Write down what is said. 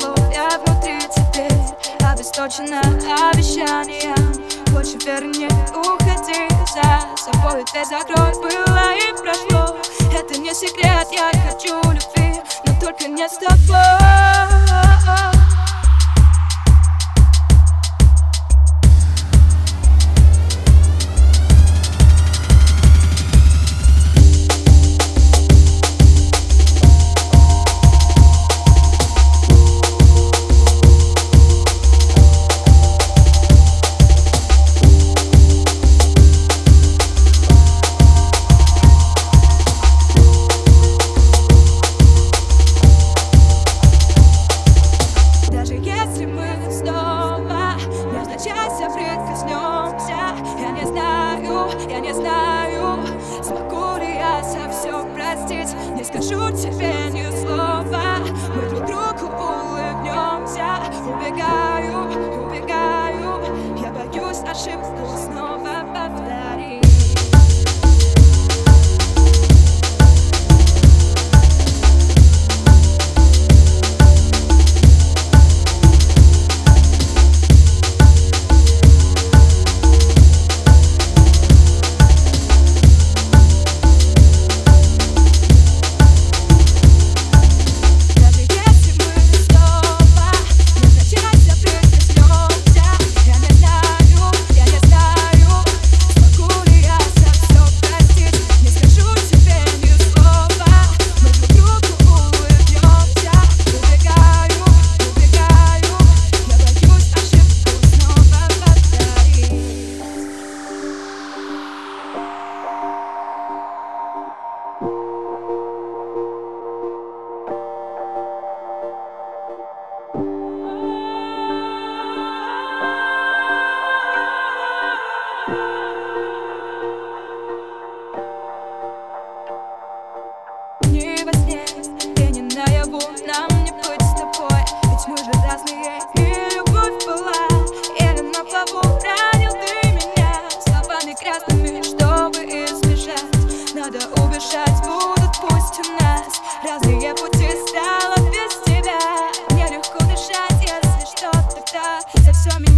слов, я внутри теперь. Обесточена обещанием Больше вернее уходи. За собой Дверь закрой, было и прошло. Это не секрет, я хочу любви Но только не с тобой простить Не скажу тебе ни слова. Мы друг другу улыбнемся. Убегаю, убегаю. Я боюсь ошибку снова И не наяву Нам не быть с тобой Ведь мы же разные любовь была Еле на плаву ранил ты меня Словами красными, чтобы избежать Надо убежать, будут пусть у нас. Разные пути стало без тебя? Мне легко дышать, если что тогда За все меня